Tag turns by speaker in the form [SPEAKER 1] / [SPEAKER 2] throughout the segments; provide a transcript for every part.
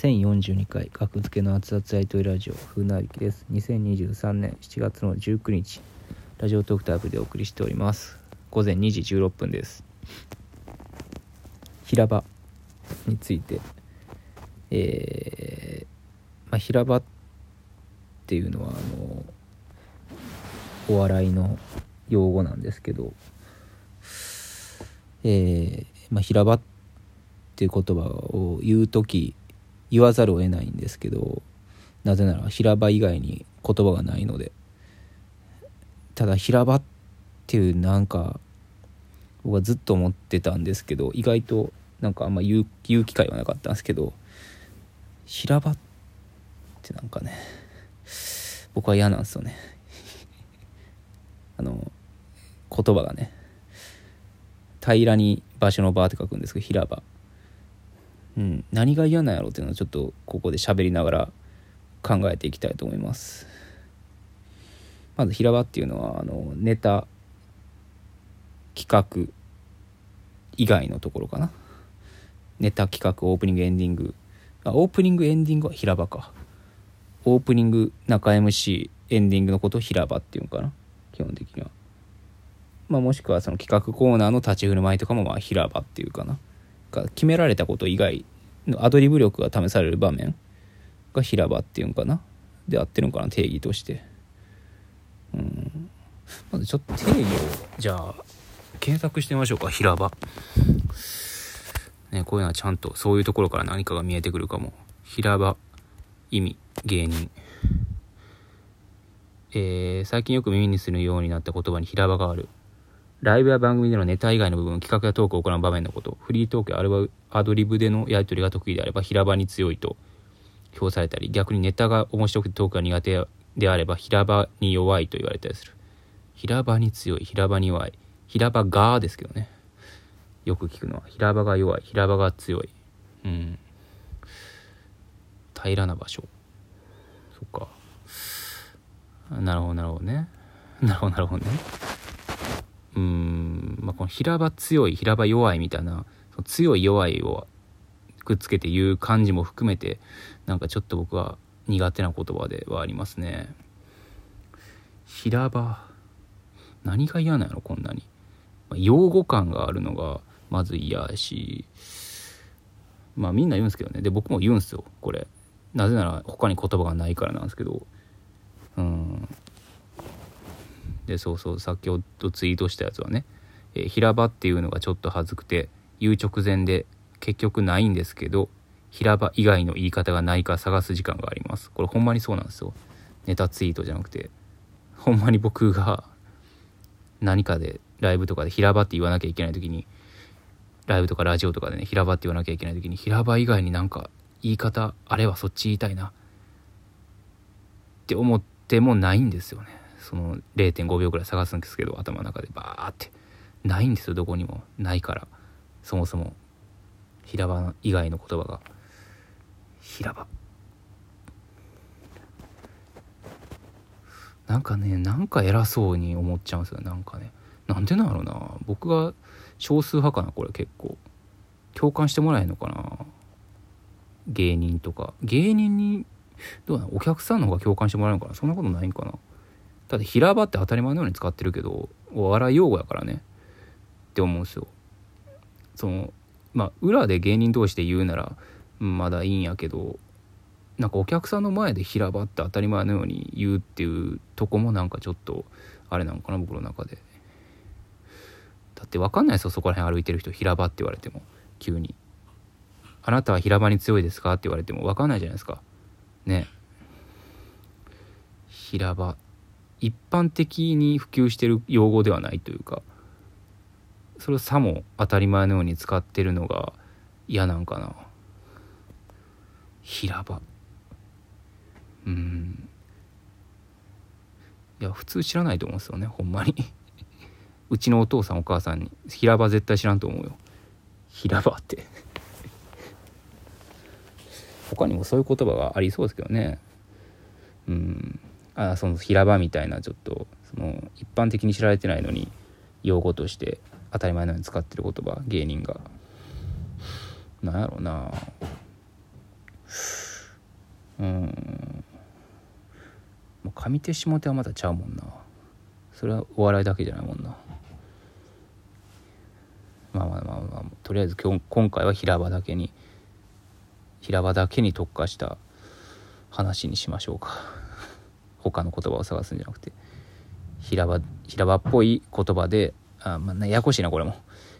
[SPEAKER 1] 1042回格付けの熱々やりとりラジオ風なりきです。2023年7月の19日ラジオトークタイプでお送りしております。午前2時16分です。平場について。えー、まあ、平場っていうのはあのお笑いの用語なんですけど。えー、まあ、平場っていう言葉を言う時言わざるを得ないんですけどなぜなら平場以外に言葉がないので。ただ平場っていうなんか僕はずっと思ってたんですけど意外となんかあんま言う言う機会はなかったんですけど平場ってなんかね僕は嫌なんですよね。あの言葉がね平らに場所の場って書くんですけど平場。うん、何が嫌なんやろうっていうのをちょっとここで喋りながら考えていきたいと思います。まず平場っていうのはあのネタ企画以外のところかな。ネタ企画オープニングエンディング。あオープニングエンディングは平場か。オープニング中 MC エンディングのことを平場っていうのかな。基本的には。まあもしくはその企画コーナーの立ち振る舞いとかもまあ平場っていうかな。か決められたこと以外のアドリブ力が試される場面が平場っていうんかな？で合ってるんかな？定義として。うん。まずちょっと定義をじゃあ検索してみましょうか。平場。ねこういうのはちゃんとそういうところから何かが見えてくるかも。平場意味芸人。えー、最近よく耳にするようになった言葉に平場がある。ライブや番組でのネタ以外の部分、企画やトークを行う場面のこと、フリートークやアドリブでのやり取りが得意であれば平場に強いと評されたり、逆にネタが面白くてトークが苦手であれば平場に弱いと言われたりする。平場に強い、平場に弱い。平場がですけどね。よく聞くのは、平場が弱い、平場が強い。うん。平らな場所。そっか。なるほど、なるほどね。なるほど、なるほどね。うん、まあ、この平場強い平場弱いみたいな強い弱いをくっつけて言う感じも含めてなんかちょっと僕は苦手な言葉ではありますね。平場何が嫌なのこんなに、まあ、用語感があるのがまず嫌やしまあみんな言うんですけどね。で僕も言うんすよこれ。なぜなら他に言葉がないからなんですけど。うん。でそうそう先ほどツイートしたやつはね、えー、平場っていうのがちょっと恥ずくて言う直前で結局ないんですけど平場以外の言い方がないか探す時間があります。これほんまにそうなんですよ。ネタツイートじゃなくて。ほんまに僕が何かでライブとかで平場って言わなきゃいけない時にライブとかラジオとかでね平場って言わなきゃいけない時に平場以外になんか言い方あれはそっち言いたいなって思ってもないんですよね。その0.5秒ぐらい探すんですけど頭の中でバーって。ないんですよどこにも。ないから。そもそも平場以外の言葉が。平場。なんかねなんか偉そうに思っちゃうんですよ。なんかね。なんでなんやろな。僕が少数派かなこれ結構。共感してもらえんのかな。芸人とか。芸人にどうなの？お客さんの方が共感してもらえるのかな。そんなことないんかな。ただ平場って当たり前のように使ってるけどお笑い用語やからね。って思うんですよ。そのまあ裏で芸人同士で言うならまだいいんやけどなんかお客さんの前で平場って当たり前のように言うっていうとこもなんかちょっとあれなのかな僕の中で。だって分かんないですよそこら辺歩いてる人平場って言われても。急に「あなたは平場に強いですか?」って言われても分かんないじゃないですか。ね。平場。一般的に普及してる用語ではないというかそれをさも当たり前のように使ってるのが嫌なんかな。平場。うん。いや普通知らないと思うんですよねほんまに。うちのお父さんお母さんに。平場絶対知らんと思うよ。平場って。他にもそういう言葉がありそうですけどね。うん。あその平場みたいなちょっとその一般的に知られてないのに用語として当たり前のように使ってる言葉芸人が。なんやろうな。うん。もう上手下手はまたちゃうもんな。それはお笑いだけじゃないもんな。まあまあまあまあとりあえず今日今回は平場だけに平場だけに特化した話にしましょうか。他の言葉を探すんじゃなくて平場平場っぽい言葉であまあややこしいなこれも。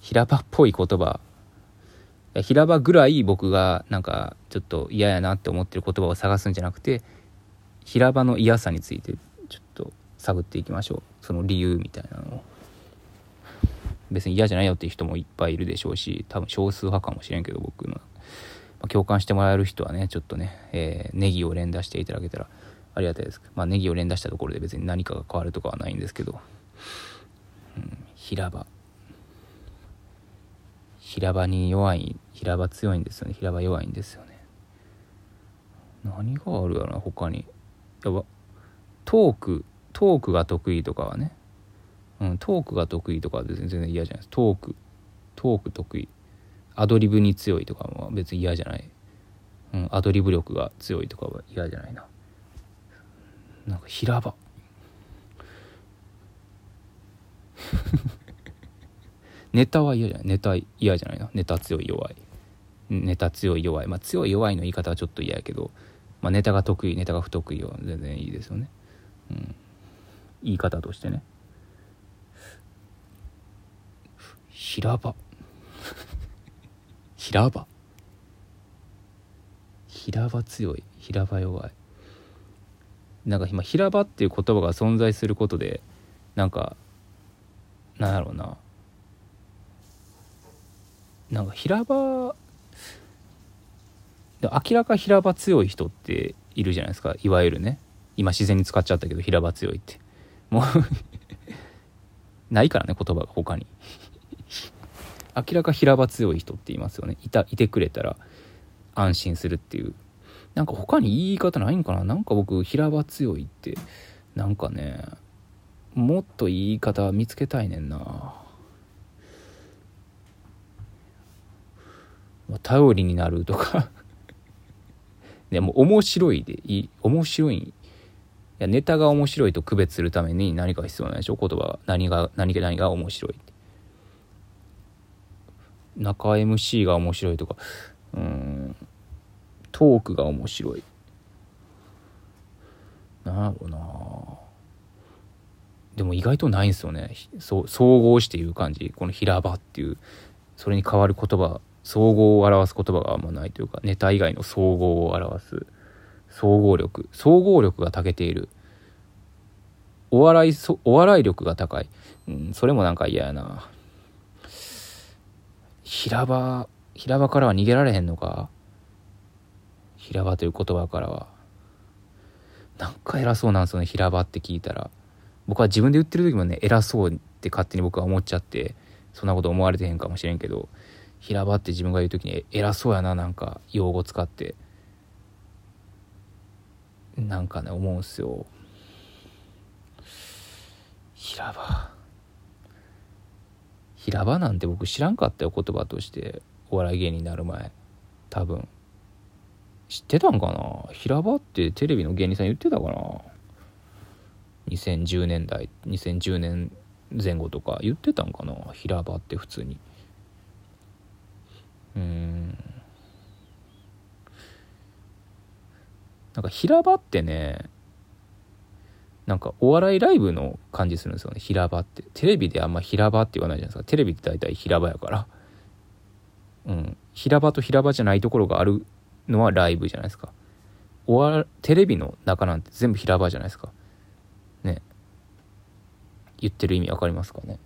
[SPEAKER 1] 平場っぽい言葉。平場ぐらい僕がなんかちょっと嫌やなって思ってる言葉を探すんじゃなくて平場の嫌さについてちょっと探っていきましょう。その理由みたいなのを。別に嫌じゃないよっていう人もいっぱいいるでしょうし多分少数派かもしれんけど僕の、まあ、共感してもらえる人はねちょっとね、えー、ネギを連打していただけたら。ありがたいです。まあネギを連打したところで別に何かが変わるとかはないんですけど、うん、平場。平場に弱い平場強いんですよね。平場弱いんですよね。何があるやろな他に。やば。トークトークが得意とかはね、うん、トークが得意とかは全然嫌じゃないです。トーク。トーク得意。アドリブに強いとかは別に嫌じゃない、うん、アドリブ力が強いとかは嫌じゃないな。なんか平場。ネタは嫌じゃないネタ嫌じゃないなネタ強い弱い。ネタ強い弱い。まあ強い弱いの言い方はちょっと嫌やけど、まあ、ネタが得意ネタが不得意は全然いいですよね、うん、言い方としてね。平場。平場。平場強い。平場弱い。なんか今平場っていう言葉が存在することでなんかなんだろうな。なんか平場明らか平場強い人っているじゃないですか。いわゆるね。今自然に使っちゃったけど平場強いって。もうないからね言葉が他に。明らか平場強い人って言いますよね。いたいてくれたら安心するっていう。なんか他に言い方ないんかな？なんか僕平場強いってなんかねもっと言い方見つけたいねんな。頼りになるとか。でも面白いでいい面白い。いやネタが面白いと区別するために何か必要ないでしょ？言葉何が何が何が面白い中 MC が面白いとか。うん。トークが面白い。なんだろうなでも意外とないんですよね。そう総合して言う感じ。この平場っていうそれに変わる言葉総合を表す言葉があんまないというかネタ以外の総合を表す総合力。総合力が長けている。お笑いお笑い力が高い、うん、それもなんか嫌やな。平場平場からは逃げられへんのか。平場という言葉からは。なんか偉そうなんですよね平場って聞いたら。僕は自分で言ってる時もね偉そうって勝手に僕は思っちゃってそんなこと思われてへんかもしれんけど平場って自分が言う時に偉そうやななんか用語使って。なんかね思うんすよ。平場。平場なんて僕知らんかったよ言葉として。お笑い芸人になる前。多分。知ってたんかな？平場ってテレビの芸人さん言ってたかな？2010年代2010年前後とか言ってたんかな？平場って普通に。うん。なんか平場ってねなんかお笑いライブの感じするんですよね。平場って。テレビであんま平場って言わないじゃないですか。テレビって大体平場やから。うん。平場と平場じゃないところがあるのはライブじゃないですか。おわテレビの中なんて全部平場じゃないですか。ね。言ってる意味わかりますかね。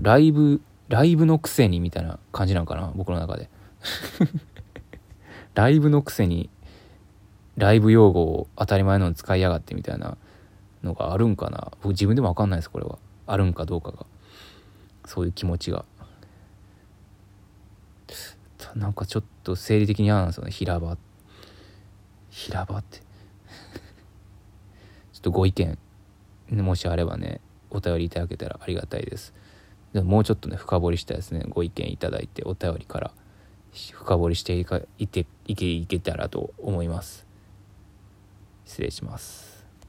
[SPEAKER 1] ライブライブのくせにみたいな感じなんかな僕の中で。ライブのくせにライブ用語を当たり前のに使いやがってみたいなのがあるんかな。僕自分でも分かんないですこれは。あるんかどうかが。そういう気持ちが。なんかちょっと生理的に嫌なんですよね。平場。平場って。ちょっとご意見。もしあればねお便りいただけたらありがたいです。でももうちょっとね深掘りしたですね。ご意見いただいてお便りから深掘りしていかいていけいけたらと思います。失礼します。